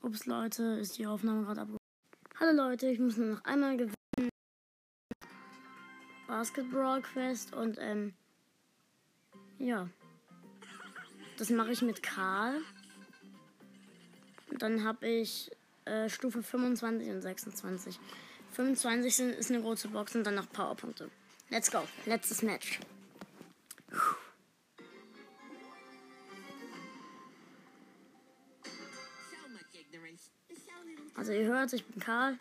Ups, Leute, ist die Aufnahme gerade abgebrochen. Hallo Leute, ich muss nur noch einmal gewinnen. Basketball Quest und ähm ja. Das mache ich mit Karl. Und dann habe ich äh, Stufe 25 und 26. 25 sind, ist eine große Box und dann noch Powerpunkte. Let's go. Letztes Match. Also ihr hört, ich bin Karl.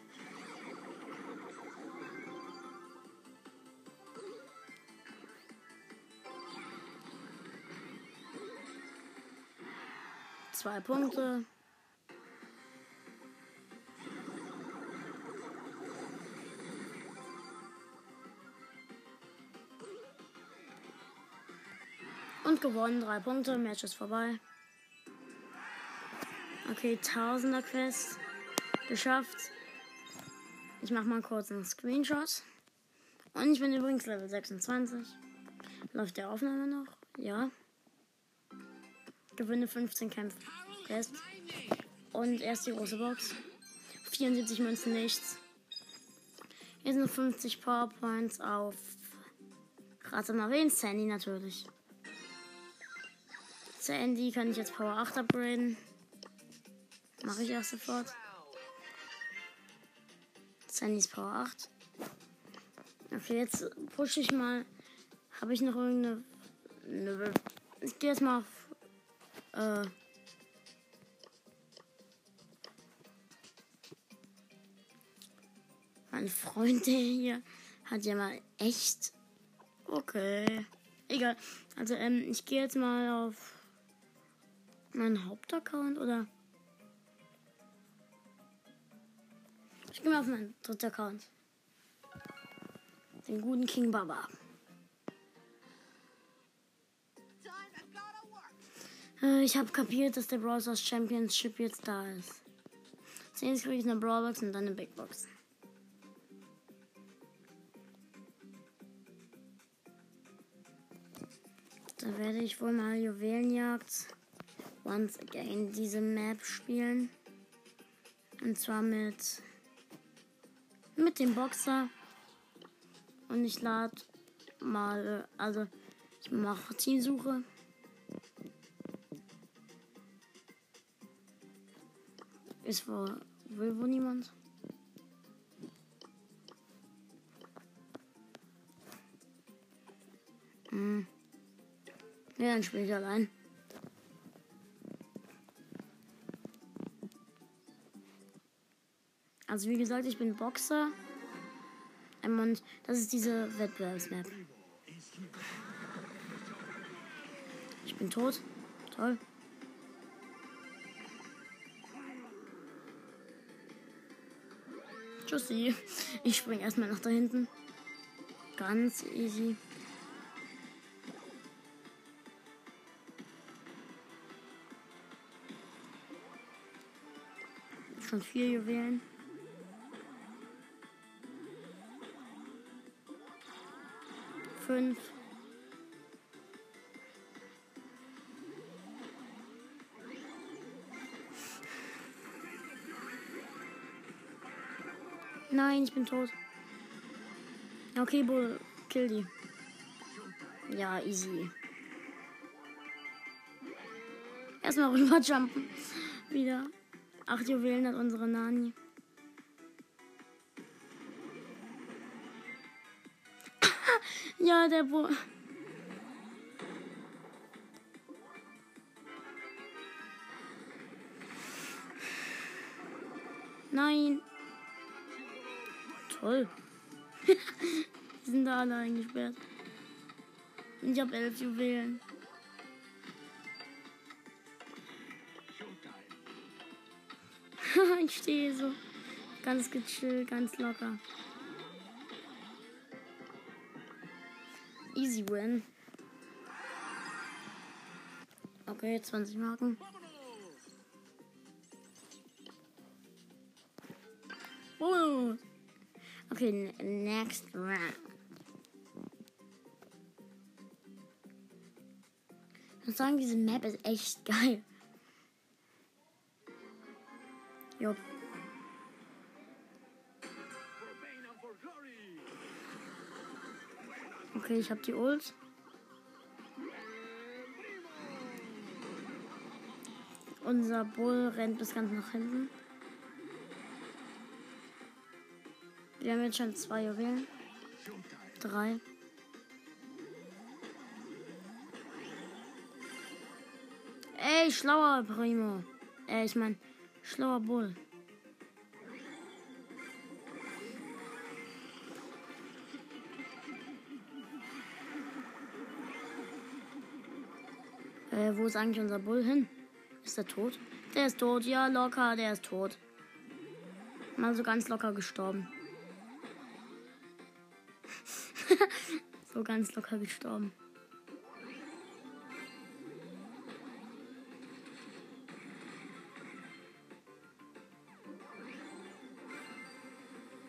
Zwei Punkte. Und gewonnen, drei Punkte, Match ist vorbei. Okay, Tausender Quest geschafft. Ich mache mal kurz einen Screenshot. Und ich bin übrigens Level 26. Läuft der Aufnahme noch? Ja. Gewinne 15 Kämpfe. Quest. Und erst die große Box. 74 Münzen nichts. Hier sind 50 Powerpoints auf. Rate mal wen? Sandy natürlich. Sandy kann ich jetzt Power 8 upgraden. Mache ich auch sofort. Sandys Power 8. Okay, jetzt pushe ich mal. Habe ich noch irgendeine. Ne, ich gehe jetzt mal auf. Äh, mein Freund, der hier hat ja mal echt. Okay. Egal. Also, ähm, ich gehe jetzt mal auf meinen Hauptaccount oder. Ich gehe mal auf meinen dritten Account. Den guten King Baba. Äh, ich habe kapiert, dass der Brawl Stars Championship jetzt da ist. Zuerst kriege ich eine Brawlbox und dann eine Big Box. Da werde ich wohl mal Juwelenjagd once again diese Map spielen. Und zwar mit mit dem Boxer. Und ich lade mal, also ich mache Teamsuche. Ist wohl, will wohl niemand. Hm. Ja, dann spiele ich allein. Also wie gesagt, ich bin Boxer. Ähm, und das ist diese Wettbewerbsmap. Ich bin tot. Toll. Tschüssi. Ich spring erstmal nach da hinten. Ganz easy. Schon vier Juwelen. Fünf. Nein, ich bin tot. Okay, Bull, kill die. Ja, easy. Erstmal rüberjumpen. Wieder. Acht Juwelen hat unsere Nani. Ja, der Bo. Nein. Toll. Die sind da alle eingesperrt. Und ich habe elf Juwelen. ich stehe so ganz gechillt, ganz locker. Easy win. Okay, 20 Marken. Oh. Okay, next round. Ich muss sagen, diese Map ist echt geil. Jo. Okay, ich hab die Ult. Unser Bull rennt bis ganz nach hinten. Wir haben jetzt schon zwei Juwelen. Drei. Ey, schlauer Primo. Äh, ich mein, schlauer Bull. Äh, wo ist eigentlich unser Bull hin? Ist er tot? Der ist tot, ja, locker, der ist tot. Mal so ganz locker gestorben. so ganz locker gestorben.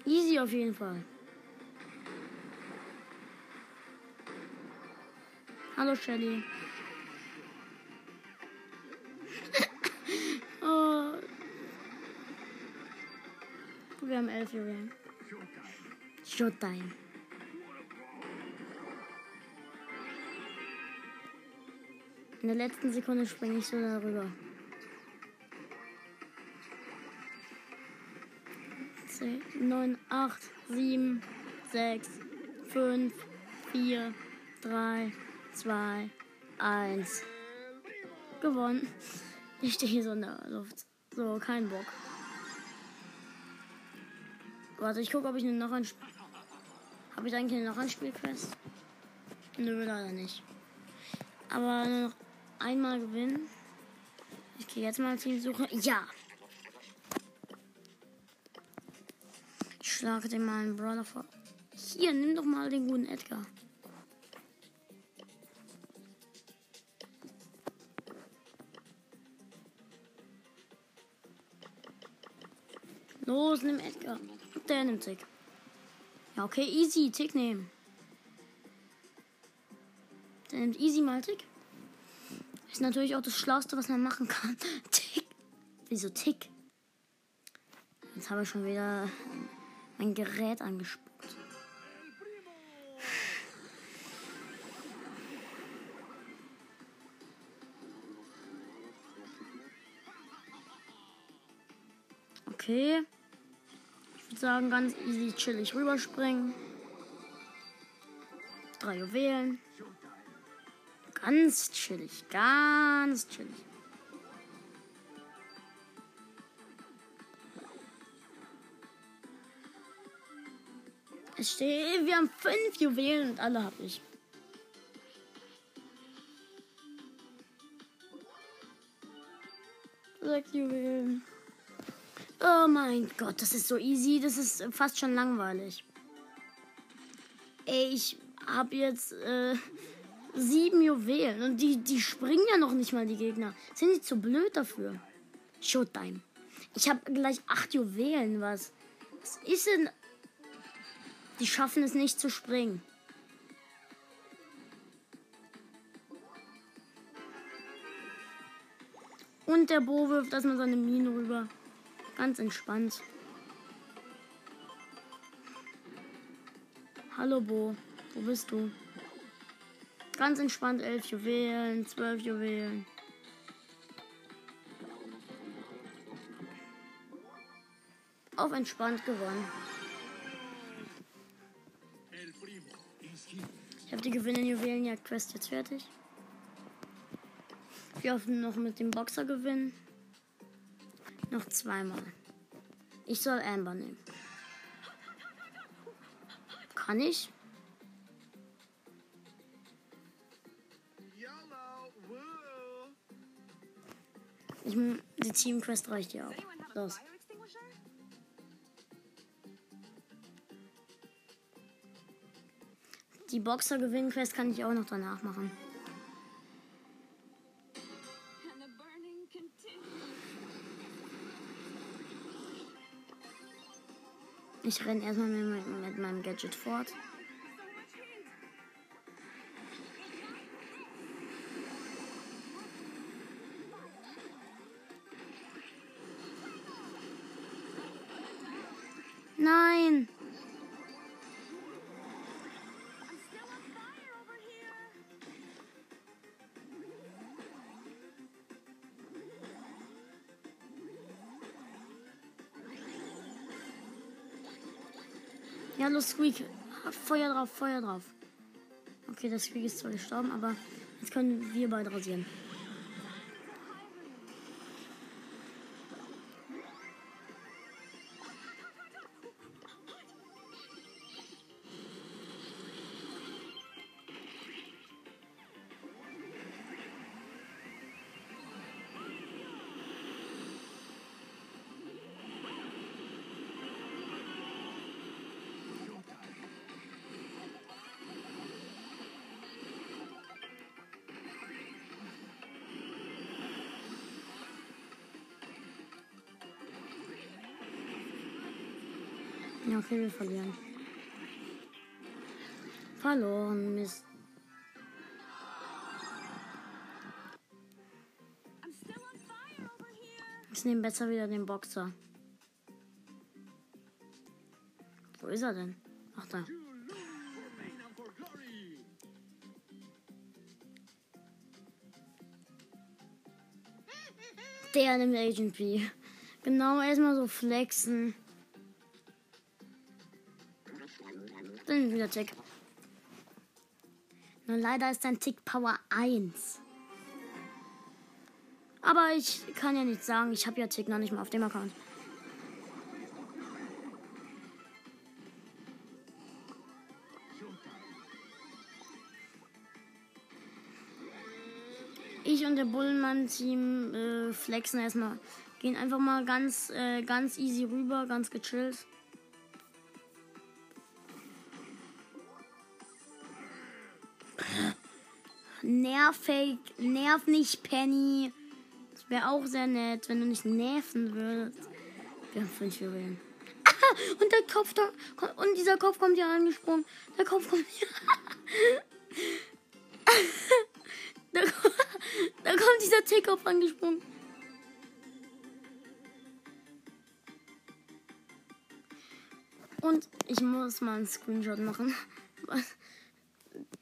Easy auf jeden Fall. Hallo Shelly. Wir haben elf Juwelen. Showtime. In der letzten Sekunde springe ich so darüber. 10, 9, 8, 7, 6, 5, 4, 3, 2, 1. Gewonnen. Ich stehe hier so in der Luft. So, kein Bock. Warte, ich gucke, ob ich noch ein Spiel. Habe ich eigentlich noch ein Spielquest? Nö, leider nicht. Aber nur noch einmal gewinnen. Ich gehe jetzt mal Zielsuche. Ja! Ich schlage den mal einen Brawler vor. Hier, nimm doch mal den guten Edgar. Los, nimm Edgar. Der nimmt Tick. Ja, okay, easy. Tick nehmen. Der nimmt easy mal Tick. Ist natürlich auch das Schlauste, was man machen kann. Tick. Wieso Tick? Jetzt habe ich schon wieder mein Gerät angespuckt. Okay. Würde sagen, ganz easy chillig rüberspringen. Drei Juwelen. Ganz chillig, ganz chillig. Es steht, wir haben fünf Juwelen und alle habe ich. Sechs Juwelen. Oh mein Gott, das ist so easy. Das ist fast schon langweilig. Ey, ich habe jetzt äh, sieben Juwelen und die, die springen ja noch nicht mal, die Gegner. Sind die zu blöd dafür? Showtime. Ich habe gleich acht Juwelen, was? Was ist denn die schaffen es nicht zu springen. Und der Bo wirft erstmal seine Mine rüber. Ganz entspannt. Hallo Bo, wo bist du? Ganz entspannt, elf Juwelen, zwölf Juwelen. Auf entspannt gewonnen. Ich habe die Gewinne Juwelenjagd Quest jetzt fertig. Wir hoffen noch mit dem Boxer gewinnen. Noch zweimal. Ich soll Amber nehmen. Kann ich? Ich, die Team Quest reicht ja auch. Los. Die Boxer gewinnen Quest kann ich auch noch danach machen. Ich renne erstmal mit, meinem Gadget fort. Los, Squeak. Feuer drauf, Feuer drauf. Okay, das Squeak ist zwar gestorben, aber jetzt können wir beide rasieren. Ja, okay, wir verlieren. Verloren, Mist. Ich nehme besser wieder den Boxer. Wo ist er denn? Ach da. Der nimmt Agent B. Genau, erstmal so flexen. Wieder Tick. Nur leider ist dein Tick Power 1. Aber ich kann ja nichts sagen. Ich habe ja Tick noch nicht mal auf dem Account. Ich und der Bullenmann-Team äh, flexen erstmal. Gehen einfach mal ganz, äh, ganz easy rüber, ganz gechillt. Nervig, nerv nicht, Penny. Das wäre auch sehr nett, wenn du nicht nerven würdest. Wir haben fünf Juwelen. Ah, und der Kopf da, und dieser Kopf kommt ja angesprungen. Der Kopf kommt hier. da, da kommt dieser T-Kopf angesprungen. Und ich muss mal einen Screenshot machen.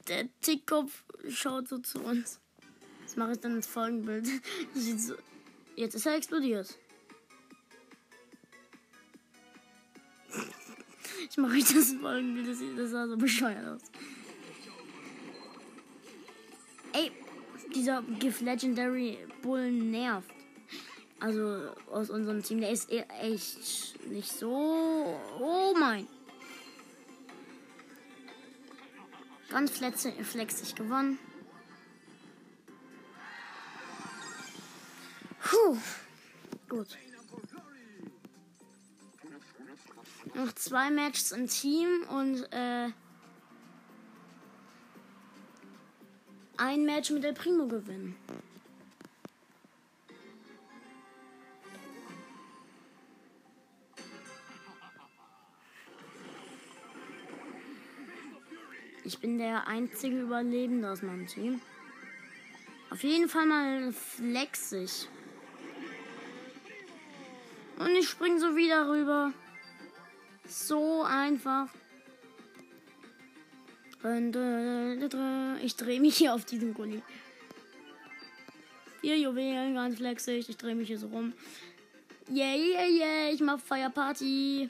Der Tickkopf schaut so zu uns. Das mache ich dann ins Folgenbild. Jetzt ist er explodiert. Ich mache euch das Folgenbild, das, das sah so bescheuert aus. Ey, dieser Gift Legendary Bull nervt. Also aus unserem Team, der ist e- echt nicht so. Oh mein. Ganz flexig gewonnen. Puh. Gut. Noch zwei Matches im Team und äh, ein Match mit der Primo gewinnen. Ich bin der einzige Überlebende aus meinem Team. Auf jeden Fall mal flexig. Und ich spring so wieder rüber. So einfach. Ich drehe mich hier auf diesen Gully. Vier Juwelen, ganz flexig. Ich drehe mich hier so rum. Yeah, yeah, yeah. Ich mach Feierparty.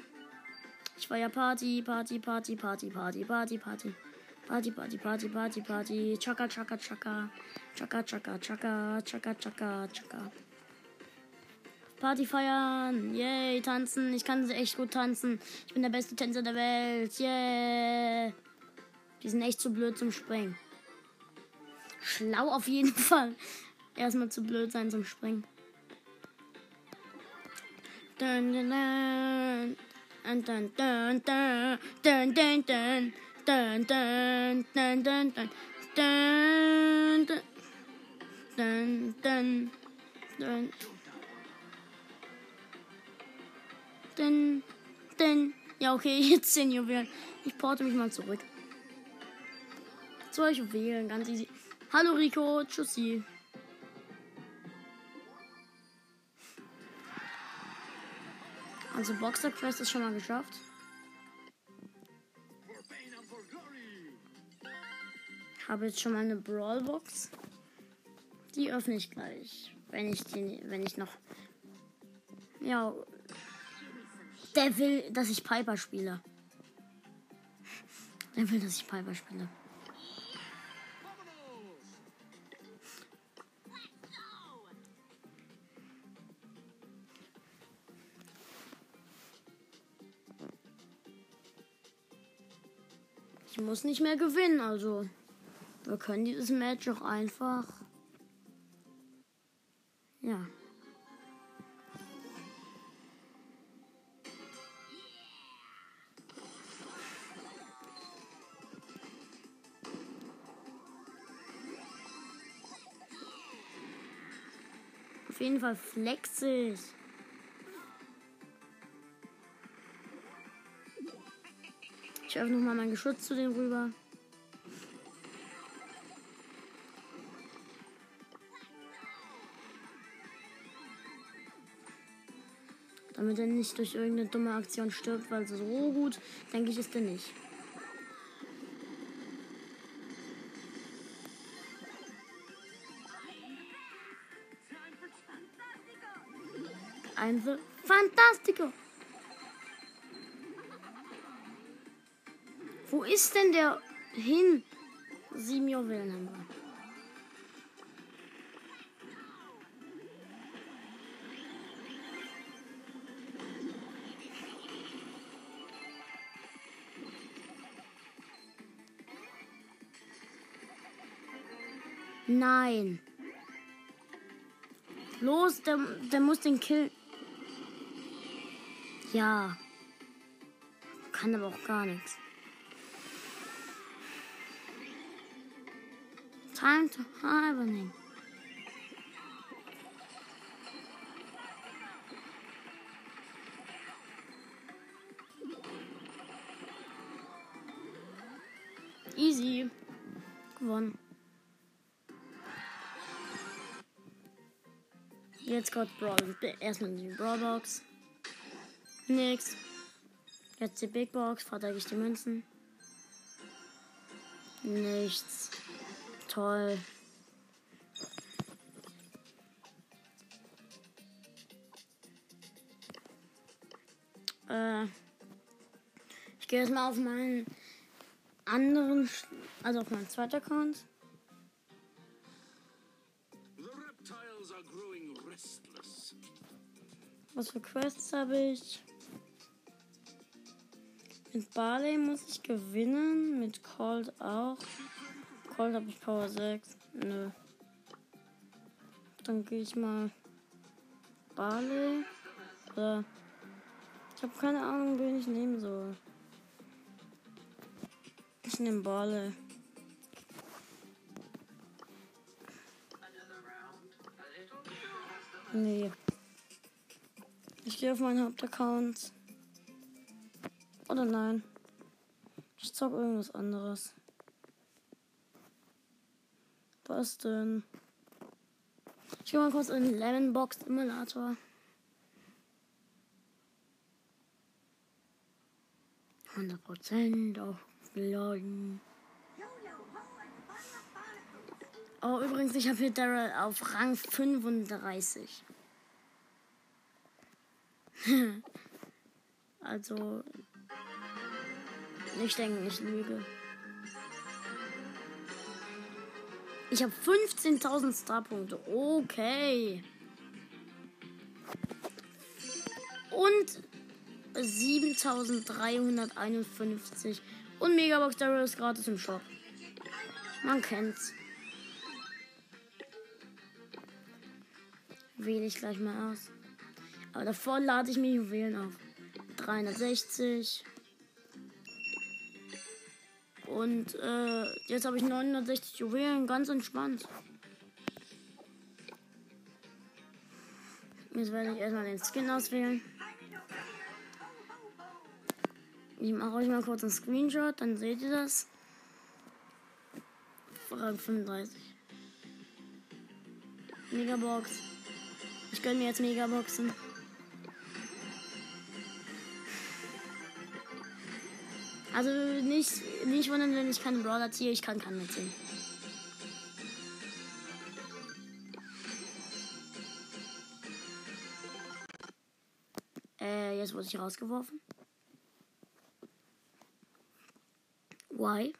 Ich feier Party, Party, Party, Party, Party, Party, Party. Party, Party, Party, Party, Party. Chaka, chaka, chaka. Chaka, chaka, chaka. Chaka, chaka, chaka. Party feiern. Yay, tanzen. Ich kann echt gut tanzen. Ich bin der beste Tänzer der Welt. Yeah. Die sind echt zu blöd zum Springen. Schlau auf jeden Fall. Erstmal zu blöd sein zum Springen. Dun, dun, dun. Dun, dun, dun, dun, dun, dun, dun. Dun, dun, dun, dun, dun, dun, dun, dun, dun, dun, dun. Ja, okay, jetzt 10 Juwelen. Ich porte mich mal zurück. Zwei Juwelen, ganz easy. Hallo Rico, tschüssi. Also Boxer Quest ist schon mal geschafft. Habe jetzt schon mal eine Brawlbox. Die öffne ich gleich, wenn ich die, wenn ich noch ja, der will, dass ich Piper spiele. Der will, dass ich Piper spiele. Ich muss nicht mehr gewinnen, also wir können dieses Match auch einfach. Ja. Auf jeden Fall flexig. Ich öffne nochmal mein Geschütz zu dem rüber. Damit er nicht durch irgendeine dumme Aktion stirbt, weil so gut, denke ich, ist er nicht. Ein Fantastico. Wo ist denn der hin? Sieben Juwelen haben wir. Nein. Los, der, der muss den Kill. Ja. Kann aber auch gar nichts. Time to hibernate. Jetzt kommt Brawl. Erstmal die Brawlbox. Nix. Jetzt die Big Box. Verteidige ich die Münzen. Nichts. Toll. Äh, ich gehe jetzt mal auf meinen anderen, also auf meinen zweiten Account. Was für Quests habe ich? Mit Barley muss ich gewinnen. Mit Cold auch. Cold habe ich Power 6. Nö. Dann gehe ich mal Barley. Oder ich habe keine Ahnung, wen ich nehmen soll. Ich nehme Barley. Nee. Ich gehe auf meinen Hauptaccount. Oder nein. Ich zock irgendwas anderes. Was denn? Ich gehe mal kurz in den Lemon Box Simulator. Hundert Prozent aufgeladen. Oh, übrigens, ich habe hier Daryl auf Rang 35. also, ich denke, ich lüge. Ich habe 15.000 Starpunkte. Okay. Und 7.351. Und Megabox Daryl ist gratis im Shop. Man kennt's. Wähle ich gleich mal aus. Aber davor lade ich mir Juwelen auf. 360. Und äh, jetzt habe ich 960 Juwelen, ganz entspannt. Jetzt werde ich erstmal den Skin auswählen. Ich mache euch mal kurz einen Screenshot, dann seht ihr das. Rang 35. Megabox. Ich gönne mir jetzt Megaboxen. Also nicht, nicht wundern, wenn ich keine Brawler ziehe, ich kann keinen mehr. Äh, jetzt wurde ich rausgeworfen. Why?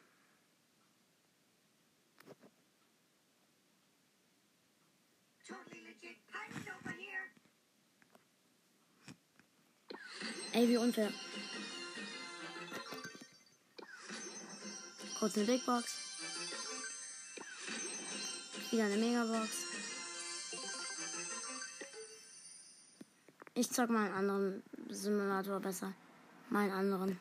Ey, wie unfair. Kurz eine Big Box. Wieder eine Megabox. Ich zock mal einen anderen Simulator besser. Meinen anderen.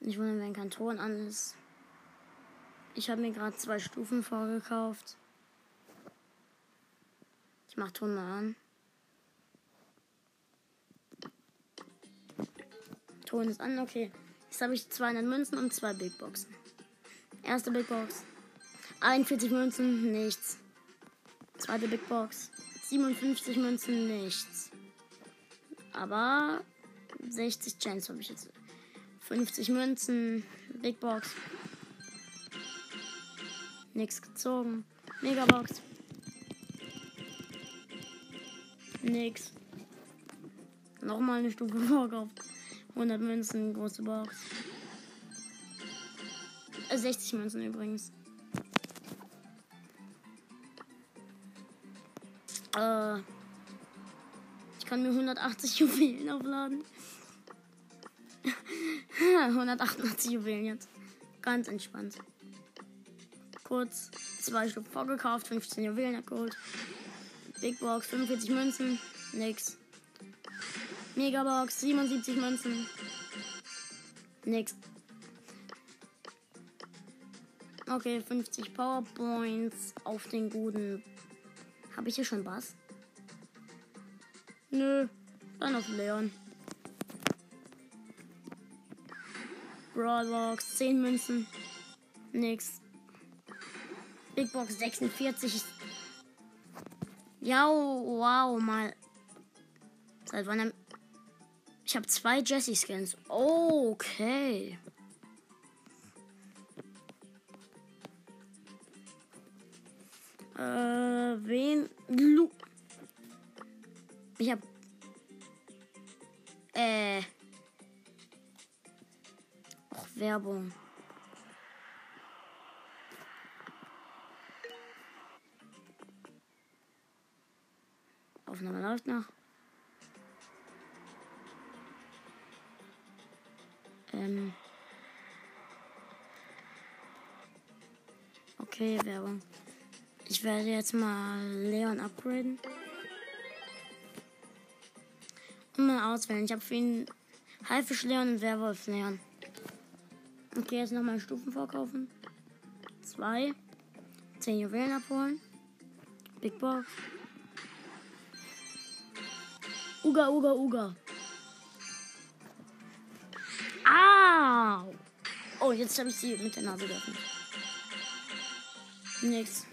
Nicht wundern, wenn kein Ton an ist. Ich habe mir gerade zwei Stufen vorgekauft. Mach Ton mal an. Ton ist an, okay. Jetzt habe ich 200 Münzen und zwei Big Boxen. Erste Big Box. 41 Münzen, nichts. Zweite Big Box. 57 Münzen, nichts. Aber 60 Chance habe ich jetzt. 50 Münzen, Big Box. Nix gezogen. Megabox. Nix. Nochmal eine Stufe vorkauft. 100 Münzen, große Box. Äh, 60 Münzen übrigens. Äh, ich kann mir 180 Juwelen aufladen. 188 Juwelen jetzt. Ganz entspannt. Kurz zwei Stück vorgekauft, 15 Juwelen abgeholt. Big Box, 45 Münzen, nix. Megabox, 77 Münzen, nix. Okay, 50 Powerpoints auf den guten. Habe ich hier schon was? Nö, dann auf Leon. Brawlbox, 10 Münzen. Nix. Big Box 46. Ja, wow, mal. Seit wann? Ich habe zwei Jessie-Skins. Okay. Äh, wen? Lu. Ich hab. Äh. Och, Werbung. Aufnahme läuft noch. Ähm. Okay, Werbung. Ich werde jetzt mal Leon upgraden. Und mal auswählen. Ich habe für ihn Haifisch Leon und Werwolf Leon. Okay, jetzt nochmal Stufen vorkaufen. Zwei. Zehn Juwelen abholen. Big Box. Uga, Uga, Uga. Au! Oh, jetzt habe ich sie mit der Nase geöffnet. Nix.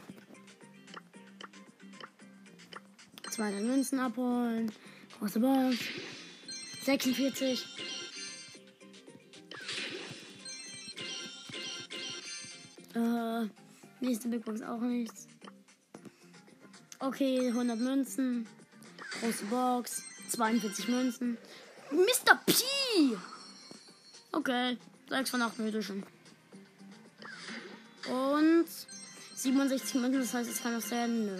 200 Münzen abholen. Große Box. 46. Äh, nächste Big Box auch nichts. Okay, 100 Münzen. Große Box. 42 Münzen. Mr. P! Okay, 6 von 8 mythischen. Und 67 Münzen, das heißt, es kann noch sein. Nö.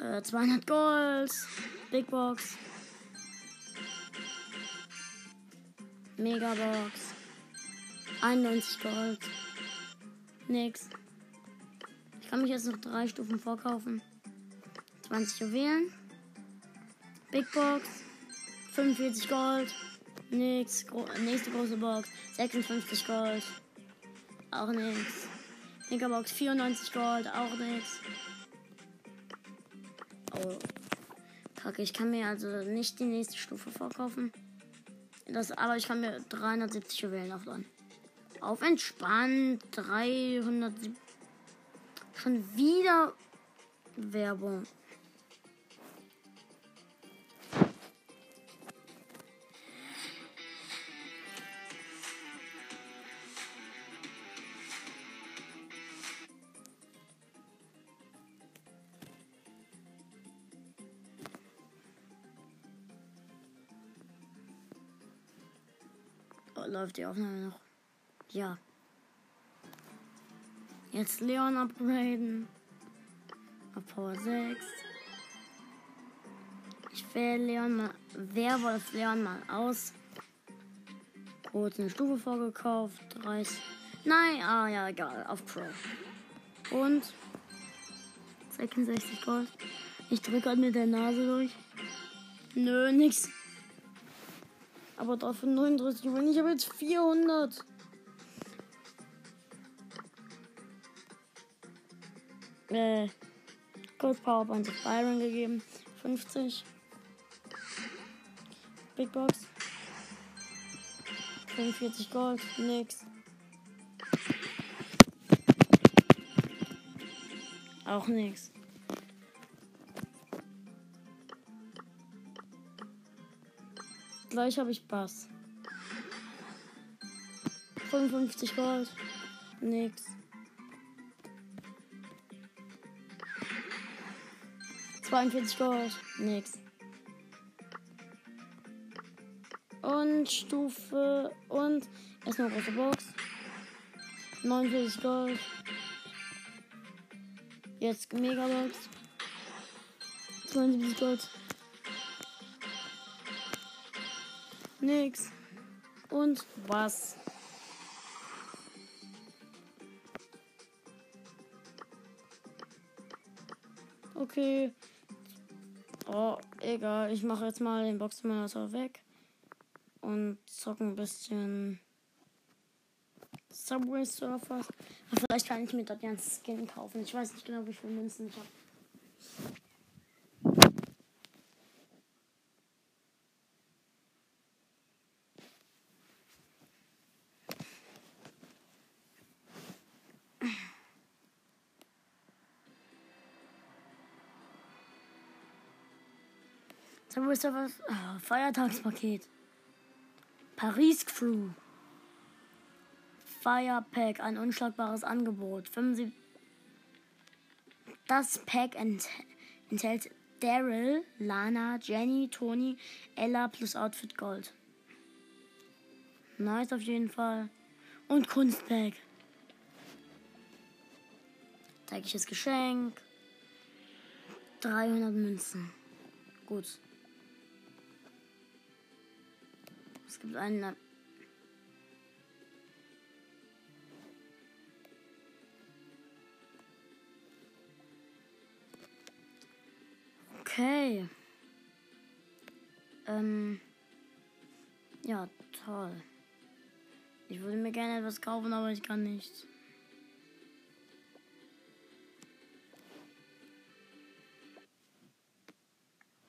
Äh, 200 Gold. Big Box. Megabox. 91 Gold. Nix. Ich kann mich jetzt noch drei Stufen vorkaufen. 20 Juwelen. Big Box. 45 Gold. Nix. Gro nächste große Box. 56 Gold. Auch nix. Megabox 94 Gold. Auch nix. Oh. Kacke, ich kann mir also nicht die nächste Stufe vorkaufen. Das, aber ich kann mir 370 Juwelen aufladen. Auf entspannt. 300. Schon wieder Werbung. Läuft die Aufnahme noch? Ja. Jetzt Leon upgraden. Auf Power 6. Ich wähle Leon mal. Werwolf Leon mal aus. Kurz eine Stufe vorgekauft. 30. Nein, ah ja, egal. Auf Crow. Und 66 Gold. Ich drücke gerade mit der Nase durch. Nö, nix. Aber dafür 39 Juwelen. Ich habe jetzt 400. Äh, Gold Powerpoint auf Byron gegeben. 50. Big Box. 45 Gold. Nix. Auch nix. Gleich habe ich Bass. 55 Gold. Nix. 42 Gold. Nix. Und Stufe und erstmal große Box. 49 Gold. Jetzt Megabox. 72 Gold. Nix. Und was? Okay. Oh, egal. Ich mache jetzt mal den Boxsimulator weg. Und zocke ein bisschen Subway Surfers. Vielleicht kann ich mir dort einen Skin kaufen. Ich weiß nicht genau, wie viele Münzen ich habe. Subway Surfers ah, Feiertagspaket. Paris Crew. Firepack, ein unschlagbares Angebot. 75 das Pack ent enthält Daryl, Lana, Jenny, Tony, Ella plus Outfit Gold. Nice auf jeden Fall. Und Kunstpack. Tägliches Geschenk. 300 Münzen. Gut. Es gibt einen Okay. Ähm. Ja, toll. Ich würde mir gerne etwas kaufen, aber ich kann nicht.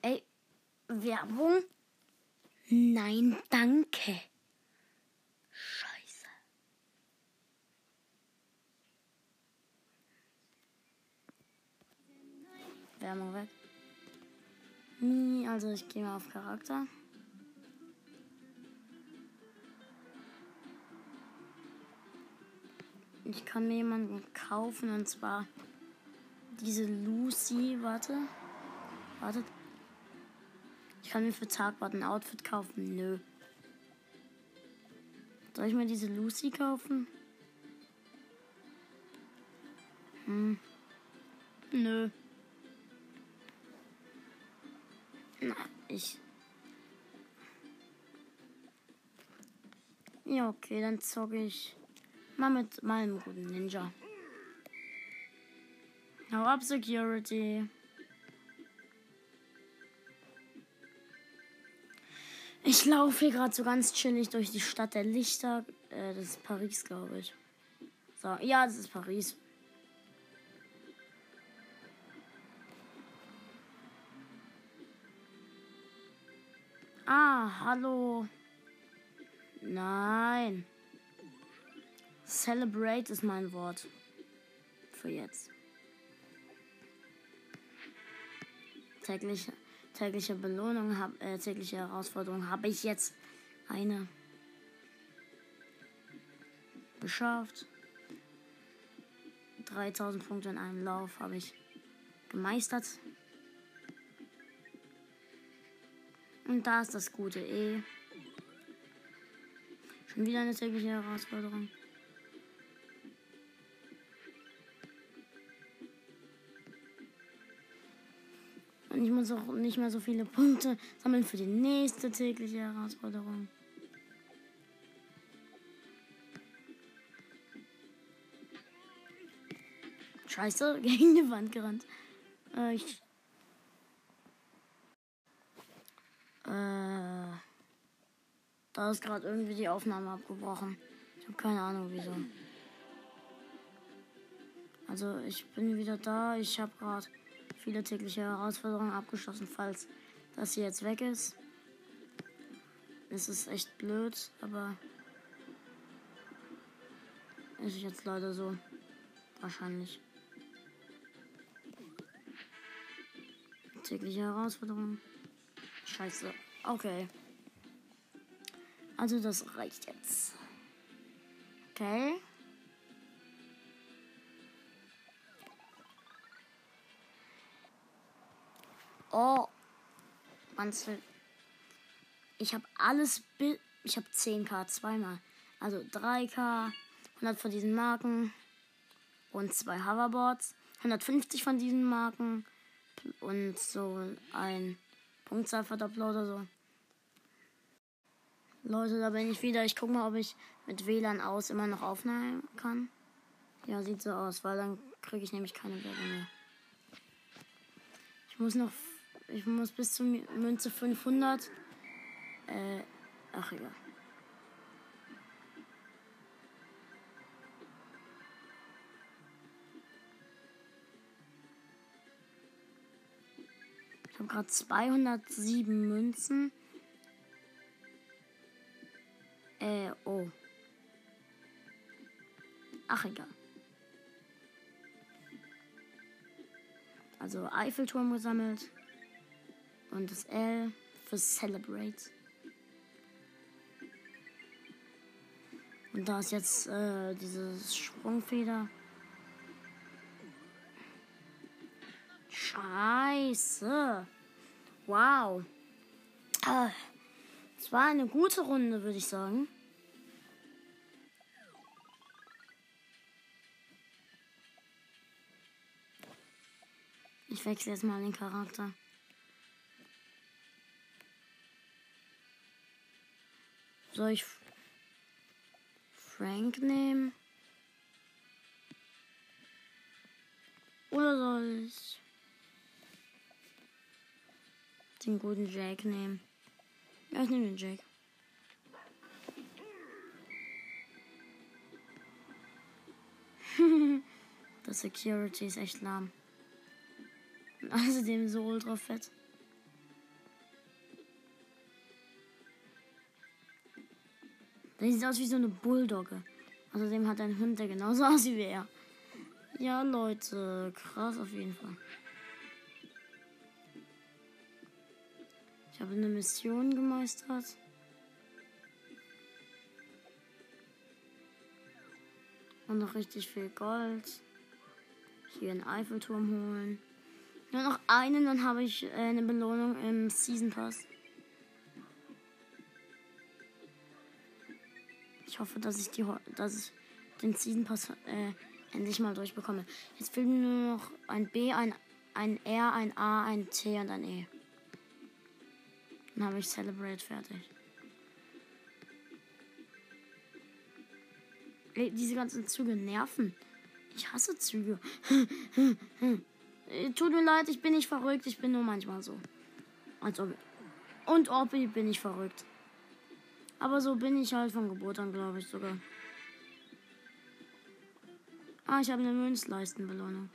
Ey, Werbung? Nein, danke. Scheiße. Werbung weg. Also ich gehe mal auf Charakter. Ich kann mir jemanden kaufen und zwar diese Lucy. Warte. Warte. Kann mir für Tagbad ein Outfit kaufen. Nö. Soll ich mir diese Lucy kaufen? Hm. Nö. Na, ich. Ja, okay, dann zocke ich mal mit meinem guten Ninja. Hau ab, Security. Ich laufe hier gerade so ganz chillig durch die Stadt der Lichter. Äh, das ist Paris, glaube ich. So, ja, das ist Paris. Ah, hallo. Nein. Celebrate ist mein Wort. Für jetzt. Tägliche, tägliche Belohnung, hab, äh, tägliche Herausforderung habe ich jetzt eine geschafft. 3000 Punkte in einem Lauf habe ich gemeistert. Und da ist das gute E. Schon wieder eine tägliche Herausforderung. Und ich muss auch nicht mehr so viele Punkte sammeln für die nächste tägliche Herausforderung. Scheiße, gegen die Wand gerannt. Äh, ich. Äh. Da ist gerade irgendwie die Aufnahme abgebrochen. Ich habe keine Ahnung wieso. Also ich bin wieder da. Ich habe gerade viele tägliche Herausforderungen abgeschlossen, falls das hier jetzt weg ist. Es ist echt blöd, aber ist jetzt leider so. Wahrscheinlich. Tägliche Herausforderung. Scheiße. Okay. Also das reicht jetzt. Okay. Oh. Manzel. Ich habe alles. Ich habe 10k zweimal. Also 3k. 100 von diesen Marken. Und zwei Hoverboards. 150 von diesen Marken. Und so ein Punktzahlverdoppler oder so. Leute, da bin ich wieder. Ich guck mal, ob ich mit WLAN aus immer noch aufnehmen kann. Ja, sieht so aus, weil dann kriege ich nämlich keine Werbung mehr. Ich muss noch ich muss bis zur Münze 500. Äh, ach ja. Ich habe gerade 207 Münzen. Äh, oh. Ach, egal. Also Eiffelturm gesammelt. Und das L für Celebrate. Und da ist jetzt äh, diese Sprungfeder. Scheiße. Wow. Äh, es war eine gute Runde, würde ich sagen. Ich wechsle jetzt mal den Charakter. Soll ich Frank nehmen? Oder soll ich den guten Jack nehmen? Ja, ich nehme den Jack. das Security ist echt lahm. Außerdem so ultra fett. Der sieht aus wie so eine Bulldogge. Außerdem hat einen Hund, der genauso aussieht wie er. Ja, Leute, krass auf jeden Fall. Ich habe eine Mission gemeistert. Und noch richtig viel Gold. Hier einen Eiffelturm holen. Nur noch einen, dann habe ich äh, eine Belohnung im Season Pass. Ich hoffe, dass ich die, dass ich den Season Pass äh, endlich mal durchbekomme. Jetzt fehlt mir nur noch ein B, ein, ein R, ein A, ein T und ein E. Dann habe ich Celebrate fertig. Ey, diese ganzen Züge nerven. Ich hasse Züge. Tut mir leid, ich bin nicht verrückt, ich bin nur manchmal so. Als. Und Oppi bin ich verrückt. Aber so bin ich halt von Geburt an, glaube ich sogar. Ah, ich habe eine Münzleistenbelohnung.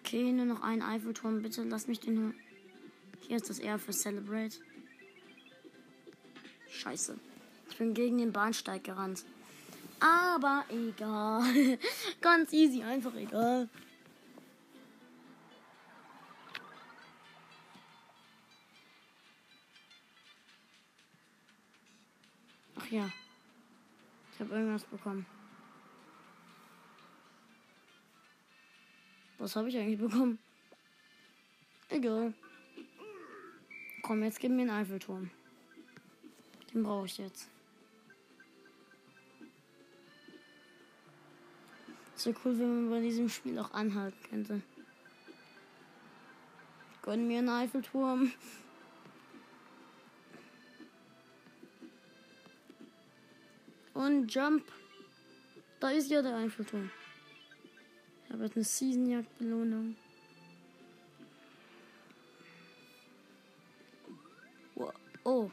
Okay, nur noch ein Eiffelturm. Bitte lass mich den. Hier ist das R für Celebrate. Scheiße. Ich bin gegen den Bahnsteig gerannt. Aber egal. Ganz easy, einfach egal. Ach ja. Ich habe irgendwas bekommen. Was habe ich eigentlich bekommen? Egal. Komm, jetzt gib mir einen Eiffelturm. Den brauche ich jetzt. So cool, wenn man bei diesem Spiel auch anhalten könnte. Gönn mir einen Eiffelturm. Und Jump. Da ist ja der Eiffelturm. Ich habe jetzt eine Seasonjagd-Belohnung. Oh.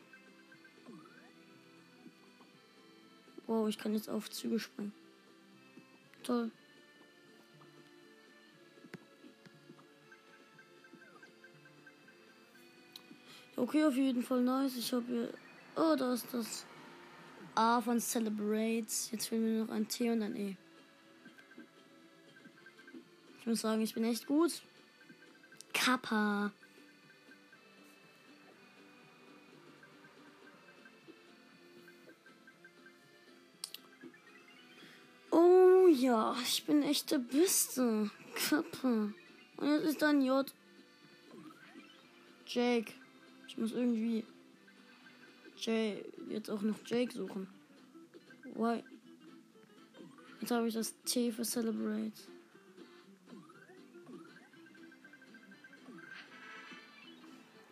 Wow, ich kann jetzt auf Züge springen. Toll. Okay, auf jeden Fall nice. Ich habe hier. Oh, da ist das A von Celebrates. Jetzt fehlen mir noch ein T und ein E. Ich muss sagen, ich bin echt gut. Kappa. Oh ja, ich bin echt der Beste. Kappa. Und jetzt ist dann J. Jake. Ich muss irgendwie Jay, jetzt auch noch Jake suchen. Why? Jetzt habe ich das T für Celebrate.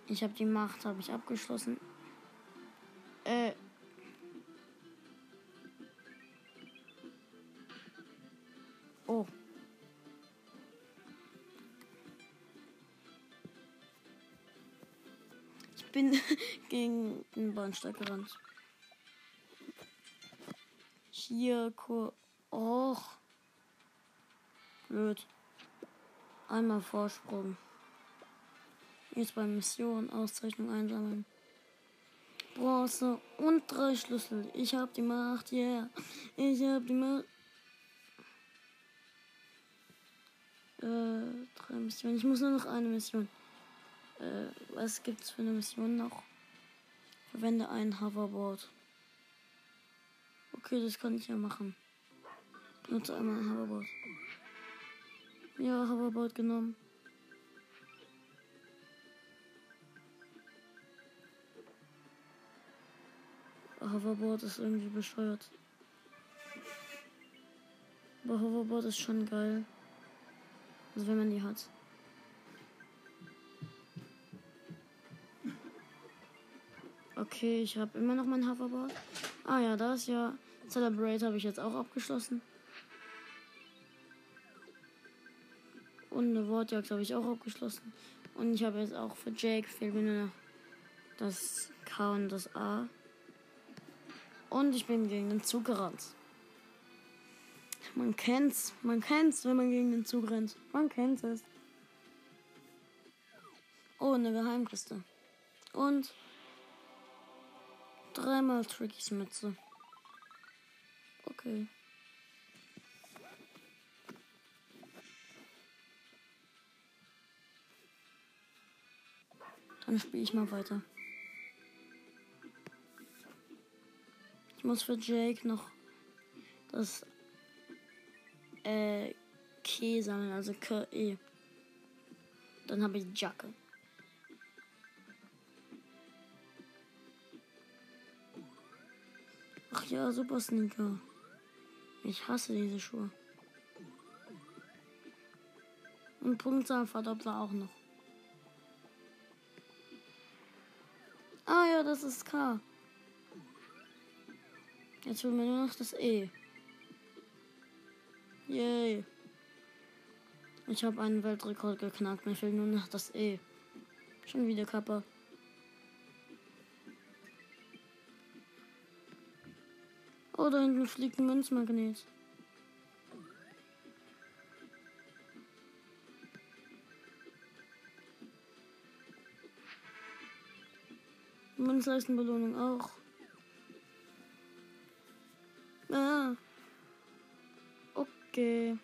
Ich habe die Macht, habe ich abgeschlossen. Äh. Gegen den Bahnsteig gerannt. Hier, Kur. Och. Blöd. Einmal Vorsprung. Jetzt bei Mission Auszeichnung einsammeln. Bronze und drei Schlüssel. Ich hab die Macht, yeah. Ich hab die Macht. Äh, drei Missionen. Ich muss nur noch eine Mission. Äh, was gibt's für eine Mission noch? Verwende ein Hoverboard. Okay, das kann ich ja machen. Benutze einmal ein Hoverboard. Ja, Hoverboard genommen. Hoverboard ist irgendwie bescheuert. Aber Hoverboard ist schon geil. Also wenn man die hat. Okay, ich habe immer noch mein Hoverboard. Ah ja, das ja. Celebrate habe ich jetzt auch abgeschlossen. Und eine Wortjagd habe ich auch abgeschlossen. Und ich habe jetzt auch für Jake fehlt mir nur noch das K und das A. Und ich bin gegen den Zug gerannt. Man kennt's, man kennt's, wenn man gegen den Zug rennt. Man kennt es. Oh, eine Geheimkiste. Und dreimal Trickys Mütze. Okay. Dann spiele ich mal weiter. Ich muss für Jake noch das äh, K sammeln, also K E. Dann habe ich Jacke. Ach ja, Super Sneaker. Ich hasse diese Schuhe. Und Punktzahlverdoppler auch noch. Ah ja, das ist K. Jetzt will mir nur noch das E. Yay. Ich habe einen Weltrekord geknackt. Mir fehlt nur noch das E. Schon wieder Kappa. Da hinten fliegt ein Münzmagnet. Münzleistenbelohnung auch. Ah. Okay.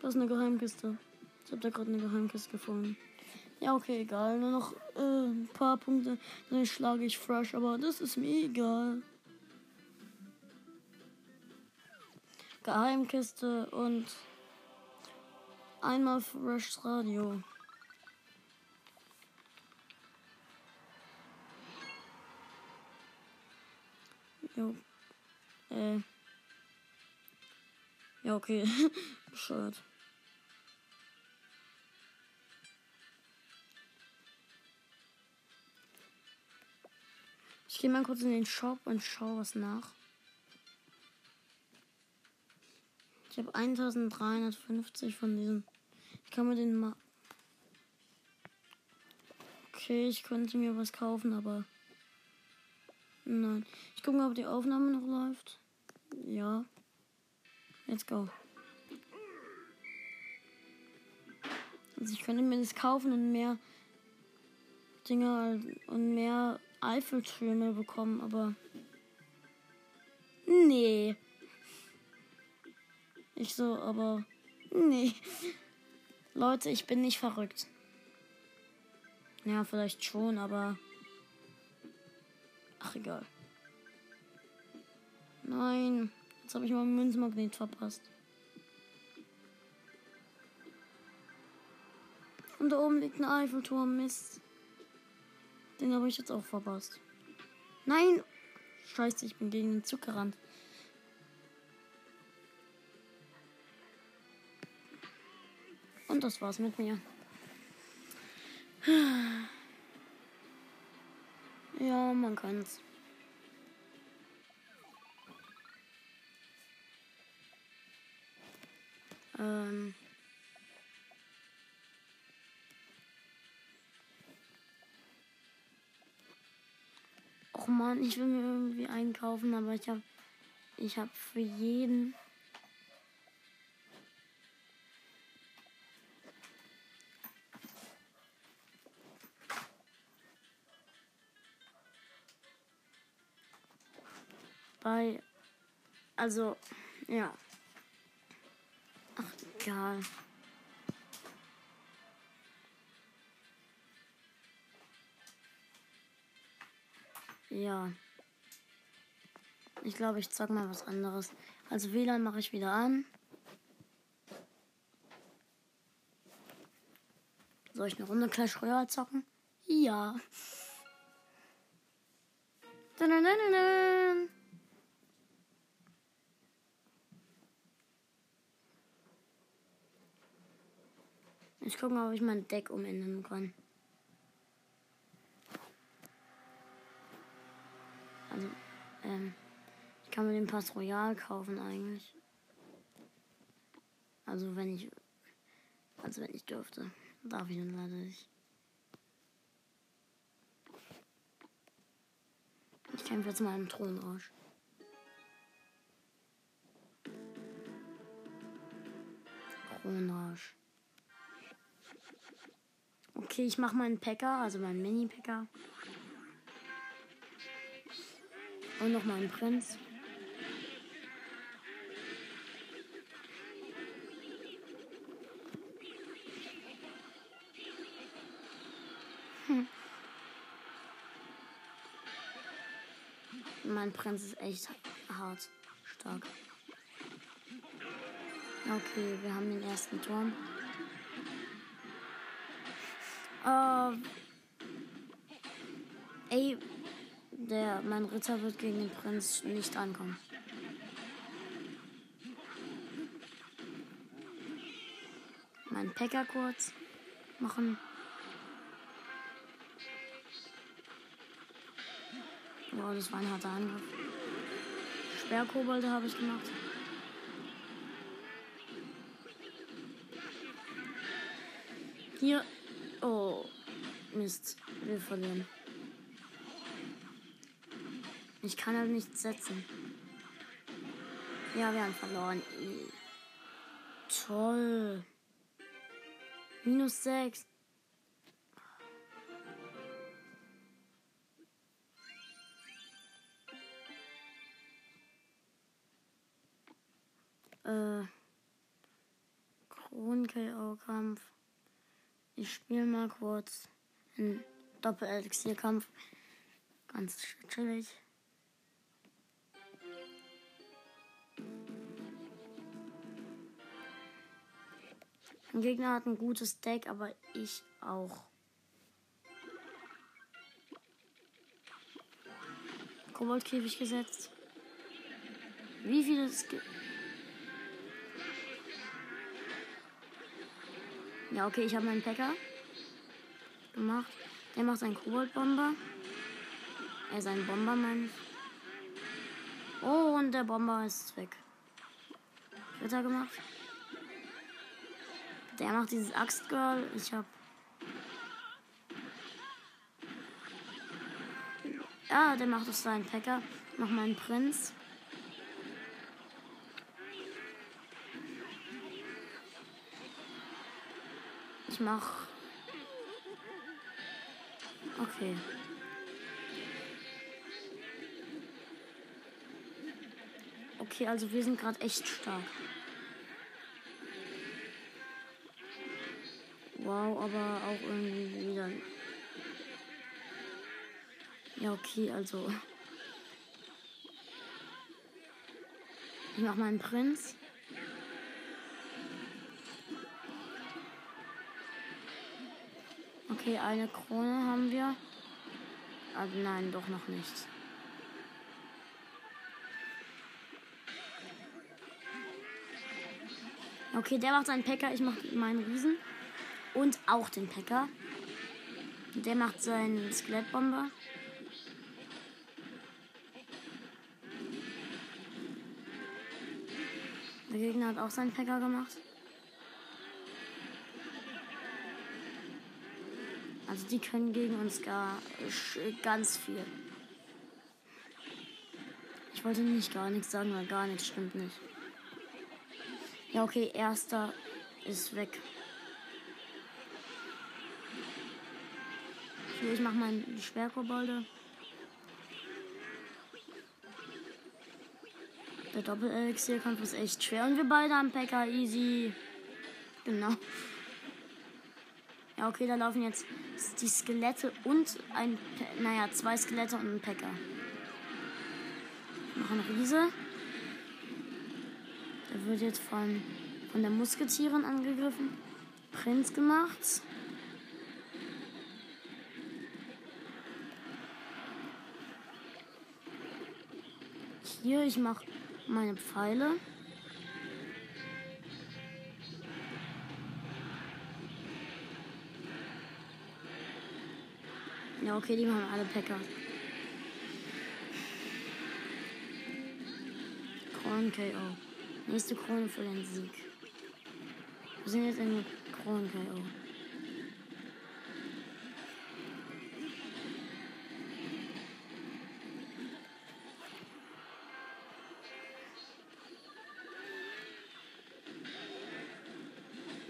Das ist eine Geheimkiste. Ich habe da gerade eine Geheimkiste gefunden. Ja, okay, egal. Nur noch äh, ein paar Punkte. Dann schlage ich Fresh, aber das ist mir egal. Geheimkiste und einmal Freshs Radio. Jo. Äh. Ja, okay. Bescheuert. Ich gehe mal kurz in den Shop und schaue was nach. Ich habe 1350 von diesen. Ich kann mir den mal. Okay, ich könnte mir was kaufen, aber. Nein. Ich gucke mal, ob die Aufnahme noch läuft. Ja. Let's go. Also ich könnte mir das kaufen und mehr Dinger und mehr Eiffeltürme bekommen, aber. Nee. Ich so, aber. Nee. Leute, ich bin nicht verrückt. Ja, vielleicht schon, aber. Ach, egal. Nein. Jetzt habe ich mal einen Münzmagnet verpasst. Und da oben liegt ein Eiffelturm. Mist. Den habe ich jetzt auch verpasst. Nein! Scheiße, ich bin gegen den Zug gerannt. Und das war's mit mir. Ja, man kann's. Ähm. Och man, ich will mir irgendwie einkaufen, aber ich habe ich habe für jeden bei also ja. Ach, egal. Ja. Ich glaube, ich zeig mal was anderes. Also WLAN mache ich wieder an. Soll ich eine Runde Clash Royale zocken? Ja. Dananana. Ich gucke mal, ob ich mein Deck umändern kann. Also, ähm, ich kann mir den Pass Royal kaufen eigentlich. Also wenn ich, also wenn ich dürfte, darf ich dann leider nicht. Ich kämpfe jetzt mal im Thronrausch. Thronrausch. Okay, ich mache meinen Packer, also meinen Mini-Packer. Und noch mal einen Prinz. Hm. Mein Prinz ist echt hart, stark. Okay, wir haben den ersten Turm. Äh, ey, der, mein Ritter wird gegen den Prinz nicht ankommen. Mein Packer kurz machen. Wow, das war ein harter Angriff. Sperrkobolde habe ich gemacht. Hier. Oh. Mist. Wir verlieren. Ich kann halt nichts setzen. Ja, wir haben verloren. Toll. Minus 6. mal kurz einen Doppel-Elixier-Kampf. Ganz chillig. Mein Gegner hat ein gutes Deck, aber ich auch. Koboldkäfig gesetzt. Wie viele es. Ja, okay, ich habe meinen Packer gemacht. Der macht seinen Koboldbomber. Er ist ein Bomber, mein. Oh, und der Bomber ist weg. Hat er gemacht? Der macht dieses Axtgirl. Ich hab. Ja, der macht auf seinen Packer. Noch meinen Prinz. Ich mach. Okay. Okay, also wir sind gerade echt stark. Wow, aber auch irgendwie wieder. Ja, okay, also. Ich mach meinen Prinz. Okay, eine Krone haben wir. Aber nein, doch noch nicht. Okay, der macht seinen Packer, ich mach meinen Riesen. Und auch den Packer. Der macht seinen Skelettbomber. Der Gegner hat auch seinen Packer gemacht. Also die können gegen uns gar ganz viel. Ich wollte nicht gar nichts sagen, weil gar nichts stimmt nicht. Ja, okay, erster ist weg. Ich mach mal die Schwerkobolde. Der Doppel-Elixier-Kampf ist echt schwer und wir beide haben Packer easy. Genau. Okay, da laufen jetzt die Skelette und ein, naja, zwei Skelette und ein Packer. Noch ein Riese. Der wird jetzt von, von der Musketierin angegriffen. Prinz gemacht. Hier, ich mache meine Pfeile. Okay, die machen alle Packer. Kronen KO. Nächste Krone für den Sieg. Wir sind jetzt in Kronen KO.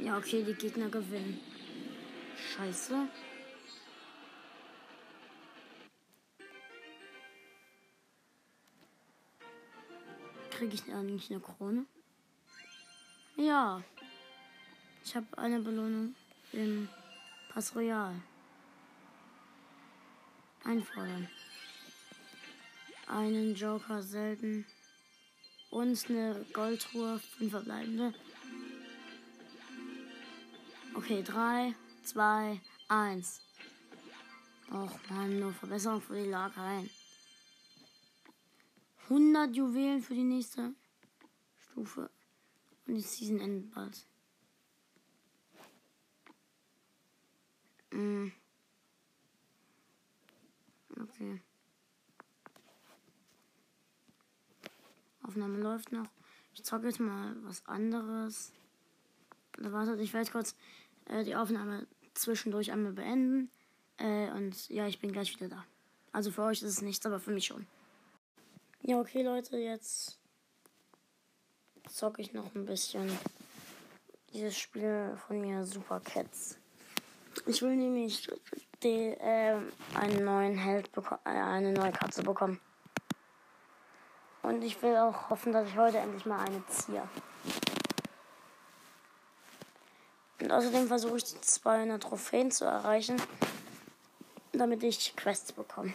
Ja, okay, die Gegner gewinnen. Scheiße. Kriege ich eigentlich eine Krone? Ja. Ich habe eine Belohnung im Pass Royal. Einfordern. Einen Joker selten. Und eine Goldtruhe, fünf verbleibende. Okay, 3, 2, 1. Och man, nur Verbesserung für die Lagereien. 100 Juwelen für die nächste Stufe. Und die Season endet bald. Mm. Okay. Aufnahme läuft noch. Ich zocke jetzt mal was anderes. Also wartet, ich werde kurz äh, die Aufnahme zwischendurch einmal beenden. Äh, und ja, ich bin gleich wieder da. Also für euch ist es nichts, aber für mich schon. Ja, okay, Leute, jetzt zocke ich noch ein bisschen dieses Spiel von mir, Super Cats. Ich will nämlich die, äh, einen neuen Held äh, eine neue Katze bekommen. Und ich will auch hoffen, dass ich heute endlich mal eine ziehe. Und außerdem versuche ich die 200 Trophäen zu erreichen, damit ich Quests bekomme.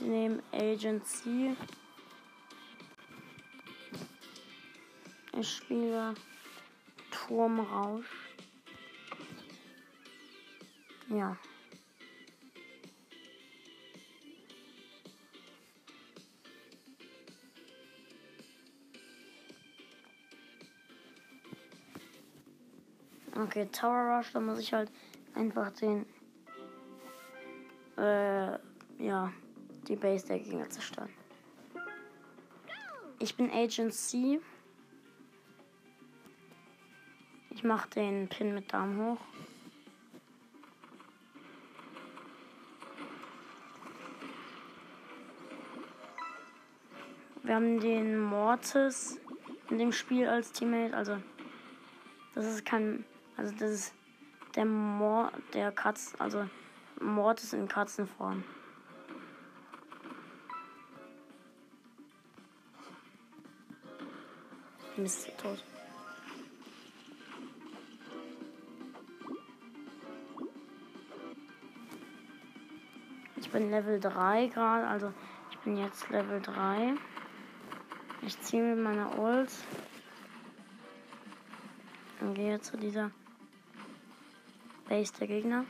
Ich nehme Agency. Ich spiele Turmrausch. Ja. Okay, Tower Rush, da muss ich halt einfach den, äh, ja, die Base der Gegner zerstören. Ich bin Agent C. Ich mache den Pin mit Daumen hoch. Wir haben den Mortis in dem Spiel als Teammate, also das ist kein also das ist der Mord, der Katz, also Mord ist in Katzenform. Mist, tot. Ich bin Level 3 gerade, also ich bin jetzt Level 3. Ich ziehe mit meiner Ult und gehe zu dieser Base der Gegner.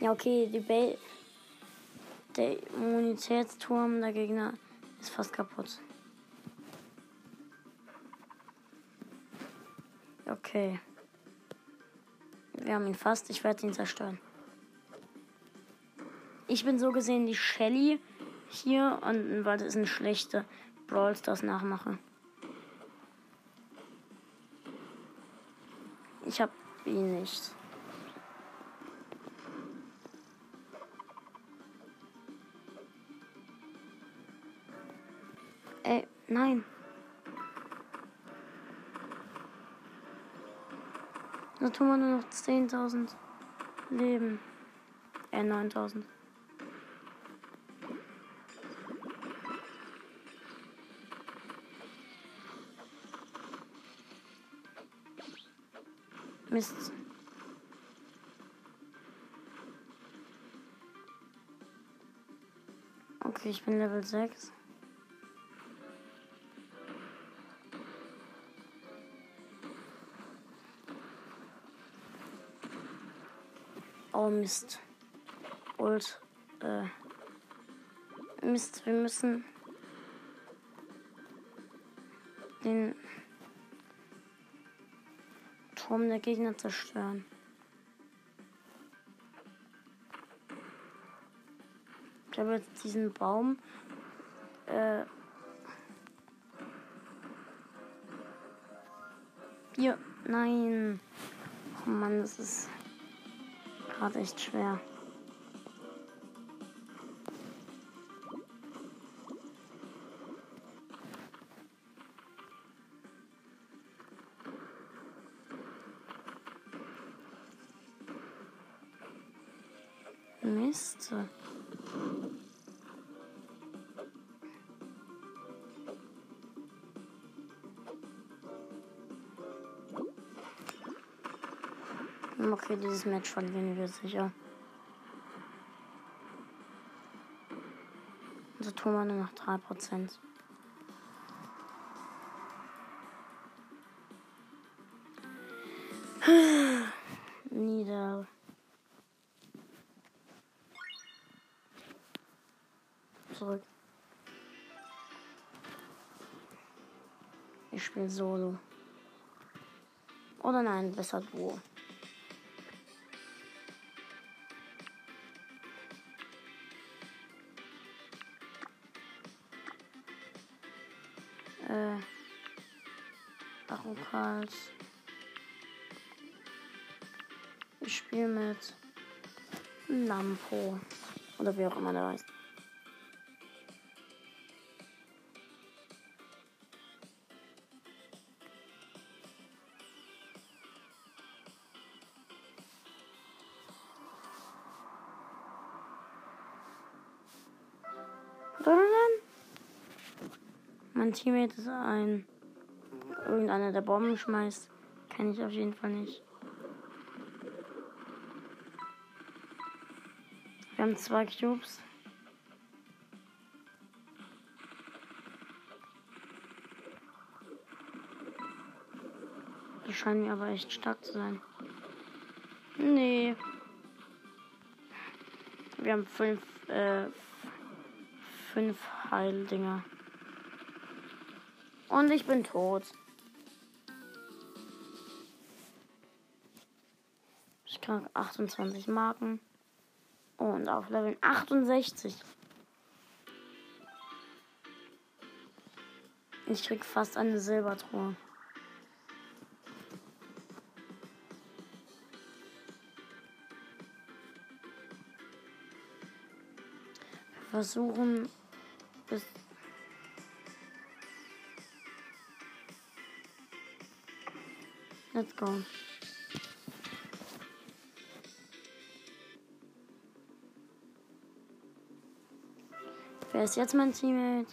Ja, okay, die Base. Der Immunitätsturm der Gegner ist fast kaputt. Okay. Wir haben ihn fast. Ich werde ihn zerstören. Ich bin so gesehen die Shelly hier und weil das eine schlechte Brawl Stars nachmache. Ich hab ihn nicht. Nein. Da tun wir nur noch 10.000 Leben. Äh, 9.000. Mist. Okay, ich bin Level 6. Oh Mist. Ult. Äh. Mist, wir müssen den Turm der Gegner zerstören. Ich habe jetzt diesen Baum. Äh, hier, nein. Oh Mann, das ist gerade echt schwer. Okay, dieses Match verlieren wir sicher. Tun wir nur noch 3%. Nieder. Zurück. Ich spiele Solo. Oder nein, besser Duo. Arrogant. Ich spiele mit Lampo. Oder wie auch immer der heißt. Mein Teammate ist ein. Irgendeiner, der Bomben schmeißt. Kann ich auf jeden Fall nicht. Wir haben zwei Cubes. Die scheinen mir aber echt stark zu sein. Nee. Wir haben fünf, äh, fünf Heildinger. Und ich bin tot. Krieg 28 Marken. Und auf Level 68. Ich krieg fast eine Silbertruhe. Versuchen bis Let's go. Wer ist jetzt mein Teammate?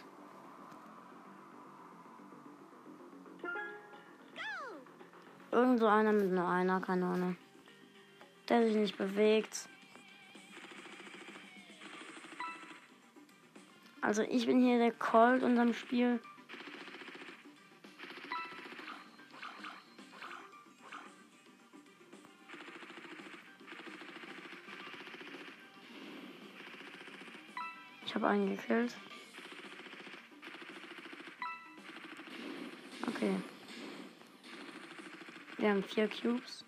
Irgend so einer mit nur einer Kanone. Der sich nicht bewegt. Also ich bin hier der Colt unterm Spiel. Habe einen gekillt. Okay. Wir haben vier Cubes.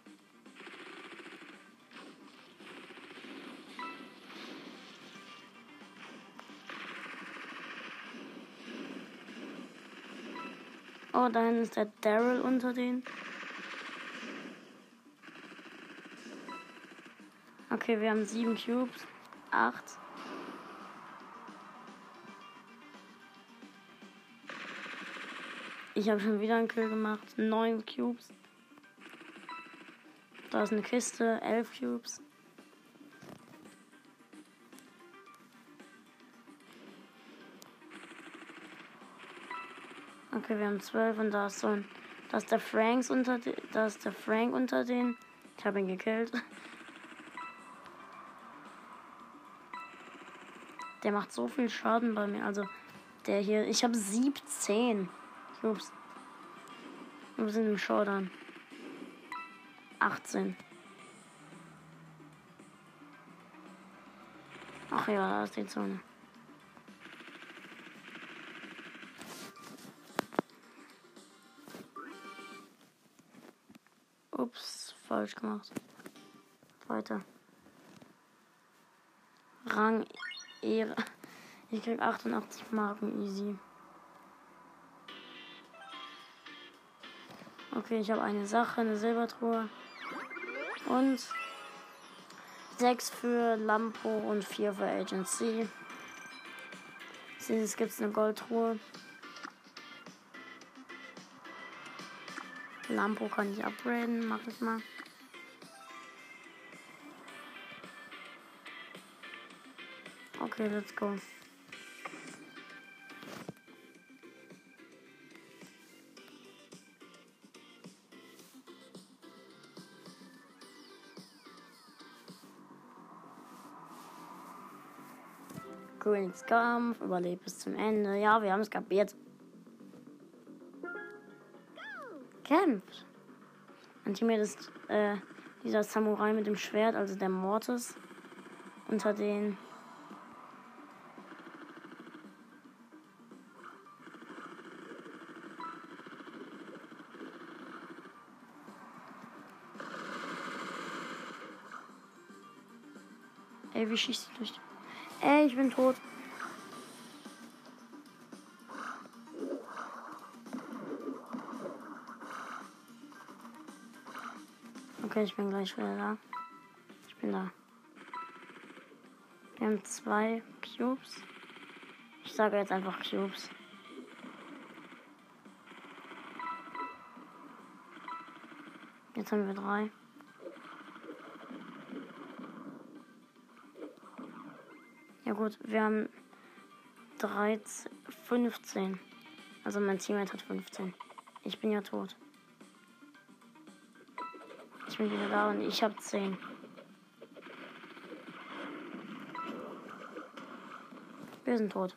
Oh, da ist der Daryl unter den. Okay, wir haben sieben Cubes. Acht. Ich habe schon wieder einen Kill gemacht. Neun Cubes. Da ist eine Kiste. Elf Cubes. Okay, wir haben zwölf und da ist so ein. Da ist der Franks unter de, Da ist der Frank unter den. Ich habe ihn gekillt. Der macht so viel Schaden bei mir. Also der hier. Ich habe 17 Cubes. Wir sind im Showdown. 18. Ach ja, da ist die Zone. Ups, falsch gemacht. Weiter. Rang Ehre. Ich krieg 88 Marken easy. Okay, ich habe eine Sache, eine Silbertruhe. Und sechs für Lampo und vier für Agency. Jetzt gibt es eine Goldtruhe. Lampo kann ich upgraden, mach ich mal. Okay, let's go. Königskampf, überlebt bis zum Ende. Ja, wir haben es kapiert. Kämpft. Teammate ist äh, dieser Samurai mit dem Schwert, also der Mortis. Unter den. Ey, wie schießt die durch? Ey, ich bin tot. Okay, ich bin gleich wieder da. Ich bin da. Wir haben zwei Cubes. Ich sage jetzt einfach Cubes. Jetzt haben wir drei. Gut, wir haben 13, 15. Also mein Teammate hat 15. Ich bin ja tot. Ich bin wieder da und ich habe 10. Wir sind tot.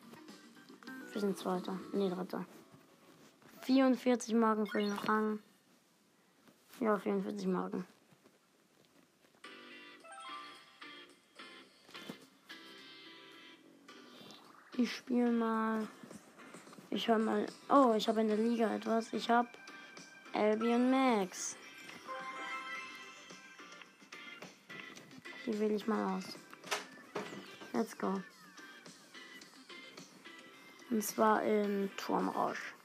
Wir sind Zweiter. Nee, Dritter. 44 Marken für den Rang. Ja, 44 Marken. Ich spiele mal. Ich höre mal. Oh, ich habe in der Liga etwas. Ich habe Albion Max. Die wähle ich mal aus. Let's go. Und zwar in Turmrausch.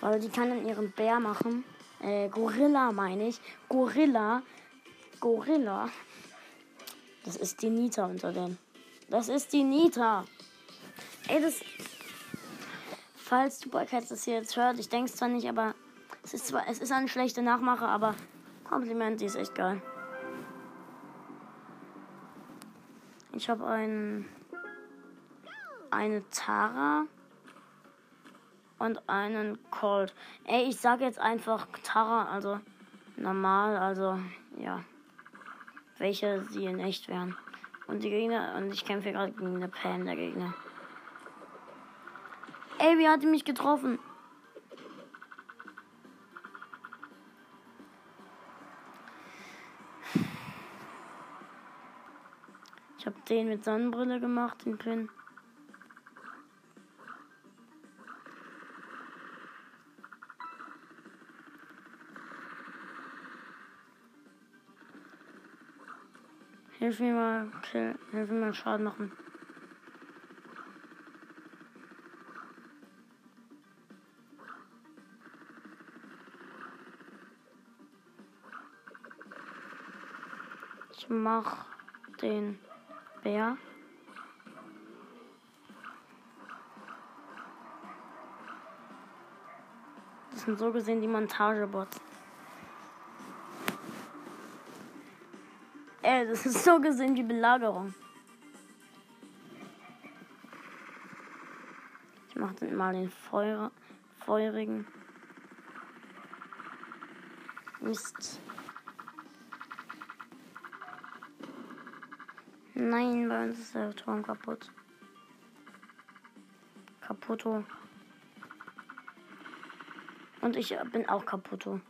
Weil die kann dann ihren Bär machen. Äh, Gorilla meine ich. Gorilla. Gorilla. Das ist die Nita unter denen. Das ist die Nita. Ey, das. Falls Supercats das hier jetzt hört, ich denke es zwar nicht, aber es ist zwar, es ist eine schlechte Nachmache, aber Kompliment, die ist echt geil. Ich habe einen eine Tara und einen Colt. Ey, ich sage jetzt einfach Tara, also normal, also ja. Welche sie in echt wären. Und die Gegner, und ich kämpfe gerade gegen eine Pam der Gegner. Ey, wie hat die mich getroffen? Ich habe den mit Sonnenbrille gemacht, den Pin. Hilf mir mal, kill, hilf mir mal Schaden machen. Mach den Bär. Das sind so gesehen die Montagebots. Ey, das ist so gesehen die Belagerung. Ich mach dann mal den Feuer, feurigen. Mist. Nein, bei uns ist der Turm kaputt. Kaputto. Und ich bin auch kaputto.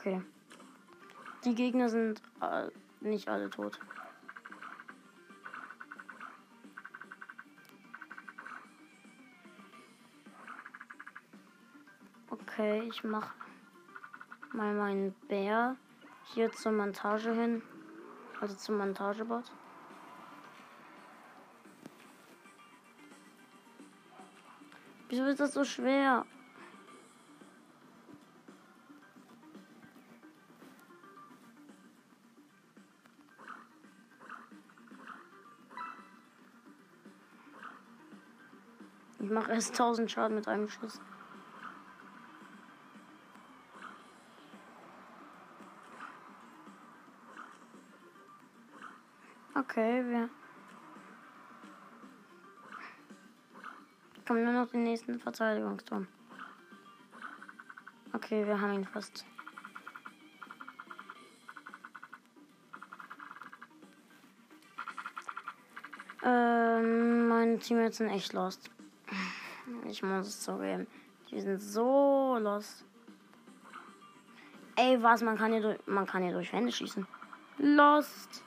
Okay. Die Gegner sind äh, nicht alle tot. Okay, ich mach mal meinen Bär hier zur Montage hin. Also zum Montagebot. Wieso ist das so schwer? Erst 1000 Schaden mit einem Schuss. Okay, wir. Kommen nur noch den nächsten Verteidigungsturm. Okay, wir haben ihn fast. Ähm, meine Teammates sind echt lost. Ich muss es zugeben. Die sind so lost. Ey, was? Man kann hier durch, man kann hier durch Wände schießen. Lost.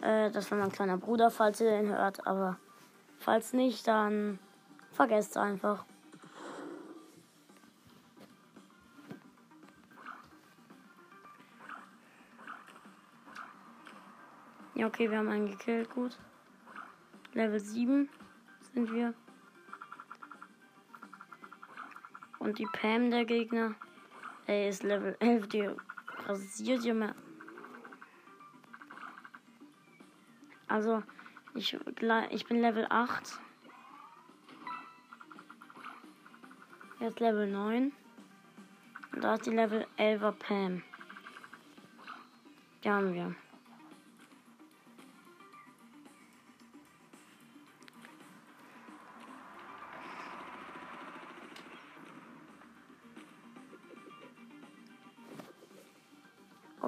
Äh, das war mein kleiner Bruder, falls ihr den hört. Aber falls nicht, dann vergesst einfach. Ja, okay, wir haben einen gekillt, gut. Level 7 sind wir. Und die Pam der Gegner. Ey, ist Level 11, die rasiert ihr mehr. Also, Ich, ich bin Level 8. Jetzt Level 9. Und da ist die Level 11er Pam. Die haben wir.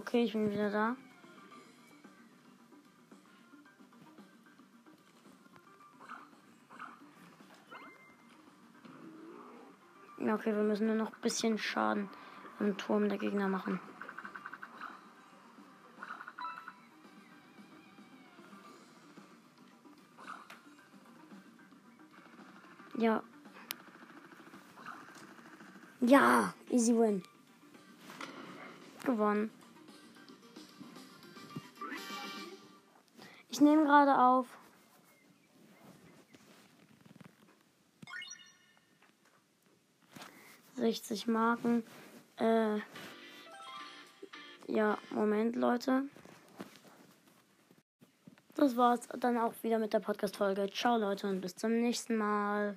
Okay, ich bin wieder da. Okay, wir müssen nur noch ein bisschen Schaden am Turm der Gegner machen. Ja. Ja, easy win. Gewonnen. Ich nehme gerade auf. Sechzig Marken. Äh, ja, Moment, Leute. Das war's dann auch wieder mit der Podcast-Folge. Ciao, Leute, und bis zum nächsten Mal.